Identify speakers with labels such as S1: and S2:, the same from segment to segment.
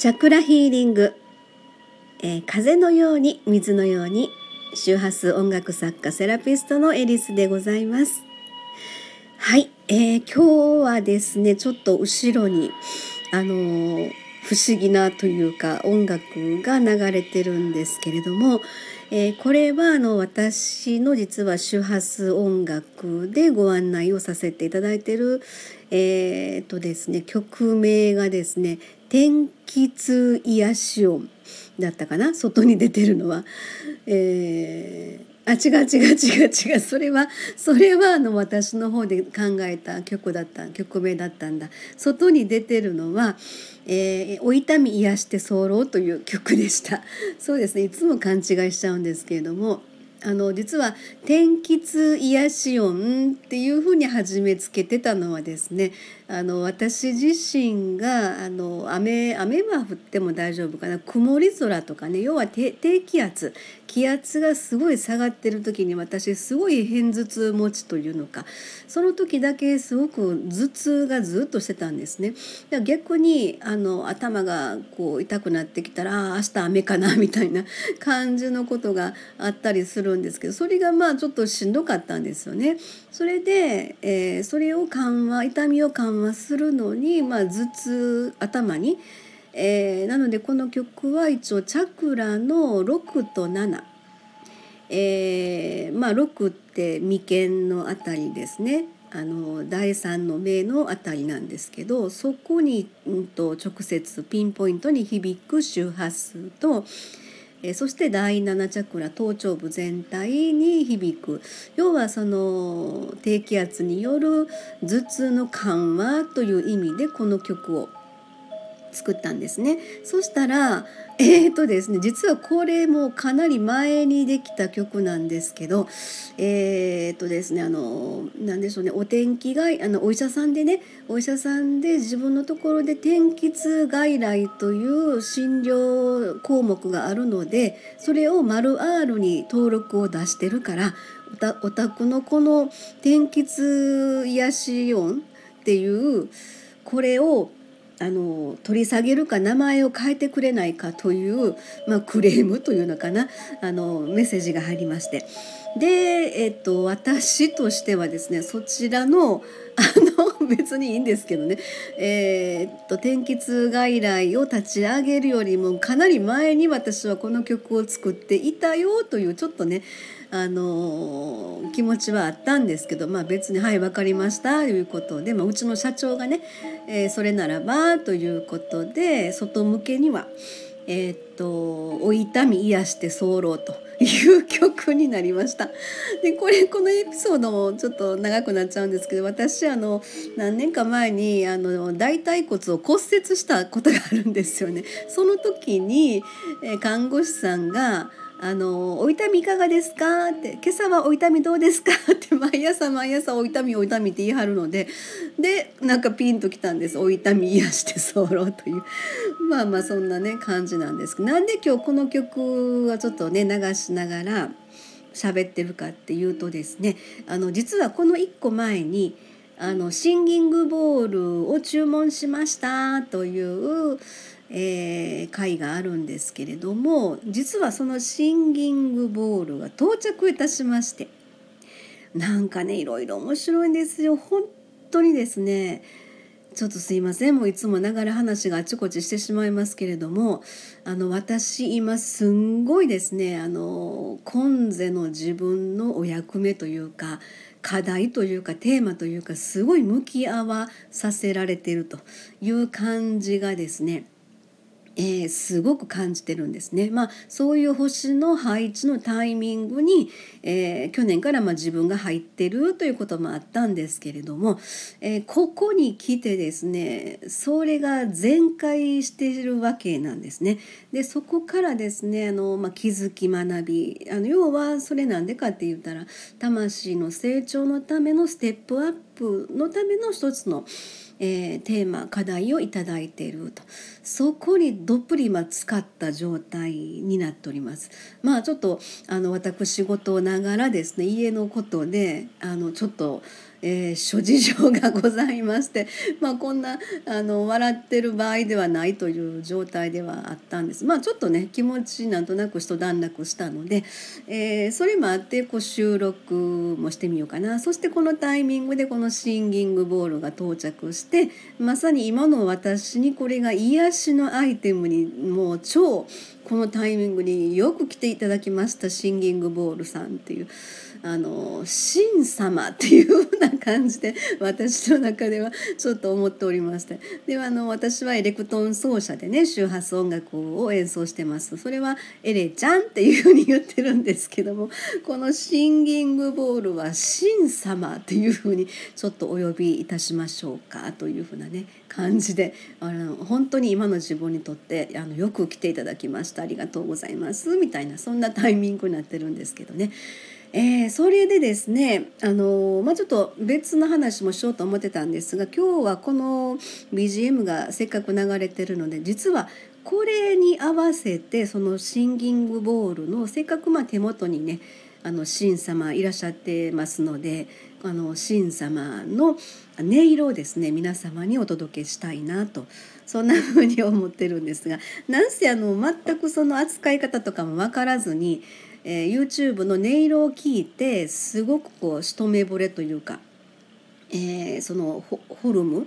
S1: チャクラヒーリング、えー、風のように水のように周波数音楽作家セラピストのエリスでございます。はい、えー、今日はですねちょっと後ろにあのー、不思議なというか音楽が流れてるんですけれども、えー、これはあの私の実は周波数音楽でご案内をさせていただいてる、えー、とですね曲名がですね「天気痛癒し音」だったかな？外に出てるのは。えーあ違う違う違う違う。それはそれはあの私の方で考えた曲だった曲名だったんだ。外に出てるのは「えー、お痛み癒して候」という曲でした。そうですね。いつも勘違いしちゃうんですけれどもあの実は天気痛癒し音っていうふうに始めつけてたのはですねあの私自身があの雨雨は降っても大丈夫かな曇り空とかね要は低気圧気圧がすごい下がってる時に私すごい片頭痛持ちというのかその時だけすごく頭痛がずっとしてたんですね。逆にあの頭がこう痛くなってきたらあ明日雨かな みたいな感じのことがあったりするんですけどそれがまあちょっとしんどかったんですよね。それで、えー、それを緩和痛みを緩和するのに、まあ、頭痛頭に。えー、なのでこの曲は一応チャクラの6と7、えー、まあ6って眉間のあたりですね。あの第3の目のあたりなんですけどそこに、うんと、直接ピンポイントに響く周波数と、え、そして第7チャクラ頭頂部全体に響く。要はその低気圧による頭痛の緩和という意味でこの曲を作ったんですね。そしたらえーとですね実はこれもかなり前にできた曲なんですけどえーとですねあの何でしょうねお天気外あのお医者さんでねお医者さんで自分のところで天気痛外来という診療項目があるのでそれを丸 R に登録を出してるからお宅のこの天気痛癒し音っていうこれをあの取り下げるか名前を変えてくれないかという、まあ、クレームというのかな。あのメッセージが入りまして。で、えっと、私としてはですねそちらのあの別にいいんですけどね、えー、っと天気痛外来を立ち上げるよりもかなり前に私はこの曲を作っていたよというちょっとねあの気持ちはあったんですけど、まあ、別に「はい分かりました」ということで、まあ、うちの社長がね、えー、それならばということで外向けには「え、っとお痛み癒して候」と。いう曲になりました。でこれこのエピソードもちょっと長くなっちゃうんですけど私あの何年か前にあの大腿骨を骨折したことがあるんですよね。その時に、看護師さんがあのお痛みいかがですか?」って「今朝はお痛みどうですか?」って 毎朝毎朝お痛みお痛みって言い張るのででなんかピンときたんです「お痛み癒して 候」というまあまあそんなね感じなんですけどなんで今日この曲はちょっとね流しながら喋ってるかっていうとですねあの実はこの1個前にあのシンギングボールを注文しましたというえー、会があるんですけれども実はそのシンギングボールが到着いたしましてなんかねいろいろ面白いんですよ。本当にですねちょっとすいません。もういつもながら話があちこちしてしまいますけれどもあの私今すんごいですねあの今世の自分のお役目というか課題というかテーマというかすごい向き合わさせられているという感じがですねえー、すごく感じてるんですね。まあ、そういう星の配置のタイミングに、えー、去年からま自分が入ってるということもあったんですけれども、えー、ここに来てですねそれが全開しているわけなんですね。でそこからですねあの、まあ、気づき学びあの要はそれなんでかって言ったら魂の成長のためのステップアップのための一つのえー、テーマ課題をいただいているとそこにどっぷり今使った状態になっております。まあちょっとあの私事ながらですね家のことであのちょっとえー、諸事情がございまして、まあ、こんなあの笑ってる場合ではないという状態ではあったんですまあちょっとね気持ちなんとなく一段落したので、えー、それもあってこう収録もしてみようかなそしてこのタイミングでこのシンギングボールが到着してまさに今の私にこれが癒しのアイテムにもう超このタイミングによく来ていただきましたシンギングボールさんっていう。あの神様っていうような感じで私の中ではちょっと思っておりまして。であの私はエレクトーン奏者でね周波数音楽を演奏してます。それはエレちゃんっていうふうに言ってるんですけどもこのシンギングボールは神様っていうふうにちょっとお呼びいたしましょうかというふうなね感じであの本当に今の自分にとってあのよく来ていただきました。ありがとうございます。みたいなそんなタイミングになってるんですけどね。えー、それでですねあのまあ、ちょっと別の話もしようと思ってたんですが今日はこの BGM がせっかく流れてるので実はこれに合わせてそのシンギングボールのせっかくまあ手元にねあの神様いらっしゃってますのであの神様の音色をですね皆様にお届けしたいなとそんな風に思ってるんですがなんせあの全くその扱い方とかも分からずにえー、YouTube の音色を聞いてすごくこう一目惚れというか、えー、そのフォルム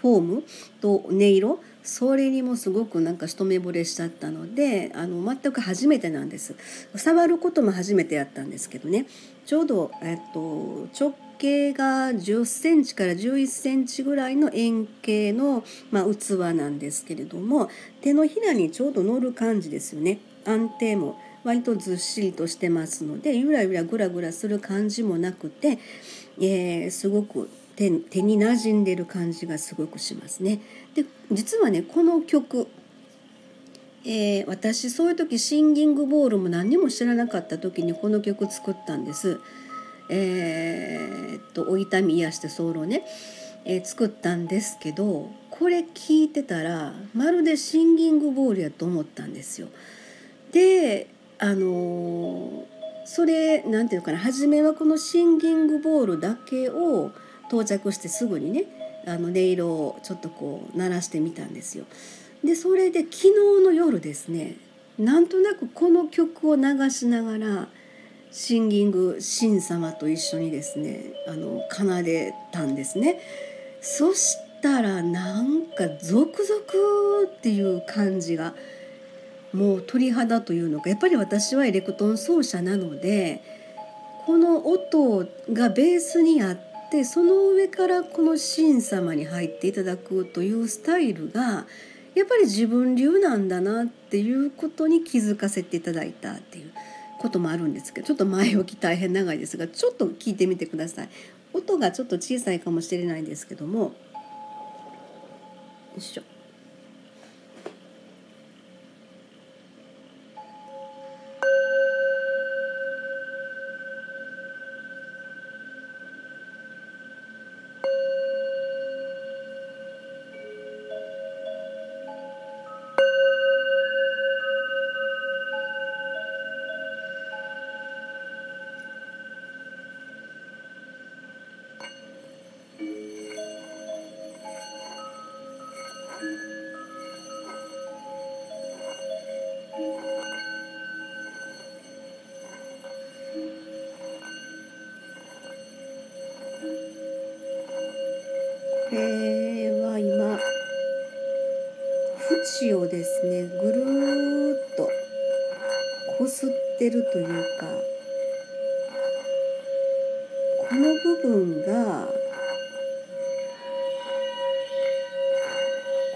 S1: フォームと音色それにもすごくなんか一目惚れしちゃったのであの全く初めてなんです。触ることも初めてやったんですけどね。ちょうど、えっと、直径が10センチから11センチぐらいの円形の、まあ、器なんですけれども手のひらにちょうど乗る感じですよね。安定も割とずっしりとしてますのでゆらゆらぐらぐらする感じもなくて、えー、すごく手手に馴染んでる感じがすごくしますね。で実はねこの曲えー、私そういう時シンギングボールも何にも知らなかった時にこの曲作ったんです。えー、っと「お痛み癒して候」ね、えー、作ったんですけどこれ聞いてたらまるでシンギングボールやと思ったんですよ。であのそれなんていうかな初めはこのシンギングボールだけを到着してすぐにねあの音色をちょっとこう鳴らしてみたんですよ。でそれで昨日の夜ですねなんとなくこの曲を流しながらシンギング神様と一緒にですねあの奏でたんですね。そしたらなんかゾクゾクっていう感じがもう鳥肌というのかやっぱり私はエレクトーン奏者なのでこの音がベースにあってその上からこの神様に入っていただくというスタイルがやっぱり自分流なんだなっていうことに気づかせていただいたっていうこともあるんですけどちょっと前置き大変長いですがちょっと聞いてみてください。音がちょっと小さいかもしれないんですけどもよいしょ。これは今。縁をですねぐるーっとこすってるというかこの部分が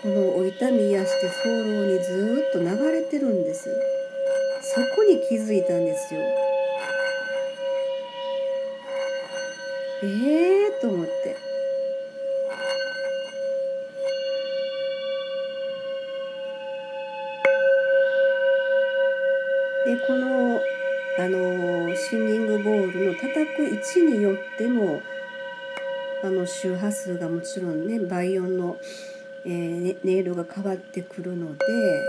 S1: このお痛み癒して早漏にずっと流れてるんです。そこに気づいたんですよ。ええー、と思って。く位置によってもあの周波数がもちろんね倍音の、えー、音色が変わってくるので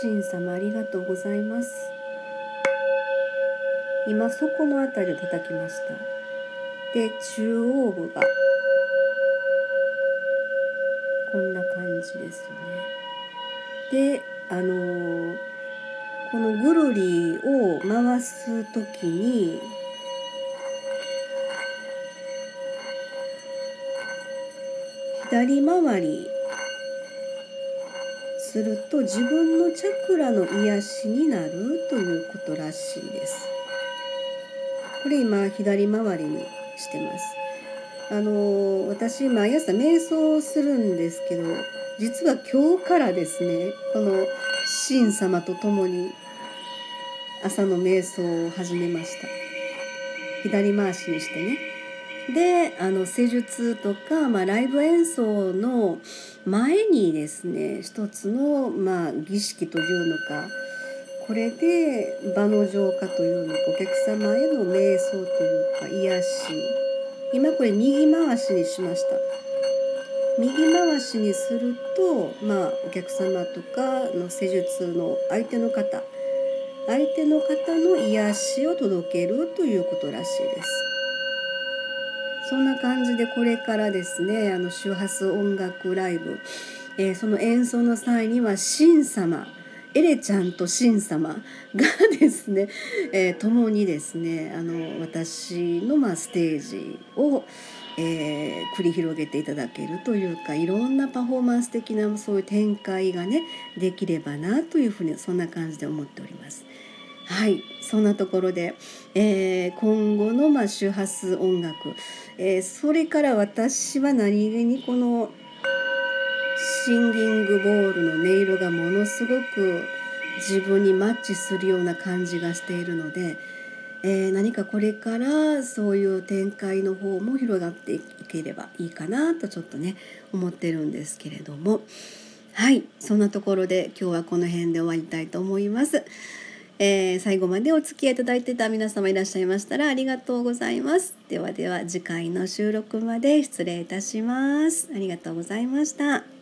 S1: 神様ありがとうございます。今そこの辺りを叩きましたで中央部がこんな感じですよねであのー、このぐるりを回す時に左回りすると自分のチャクラの癒しになるということらしいです。これ今左回りにしてます。あの私毎朝瞑想するんですけど実は今日からですねこの神様と共に朝の瞑想を始めました。左回しにしてね。であの施術とか、まあ、ライブ演奏の前にですね一つの、まあ、儀式というのかこれで場の浄化というのかお客様への瞑想というか癒し。今これ右回しにしました。右回しにすると、まあ、お客様とかの施術の相手の方相手の方の癒しを届けるということらしいです。そんな感じでこれからですねあの周波数音楽ライブ、えー、その演奏の際には神様エレちゃんと神様がですね、えー、共にですねあの私の、ま、ステージを、えー、繰り広げていただけるというかいろんなパフォーマンス的なそういう展開がねできればなというふうにそんな感じで思っております。はいそんなところで、えー、今後の、まあ、周波数音楽、えー、それから私は何気にこのシンギングボールの音色がものすごく自分にマッチするような感じがしているので、えー、何かこれからそういう展開の方も広がっていければいいかなとちょっとね思ってるんですけれどもはいそんなところで今日はこの辺で終わりたいと思います。えー、最後までお付き合いいただいてた皆様いらっしゃいましたらありがとうございます。ではでは次回の収録まで失礼いたします。ありがとうございました。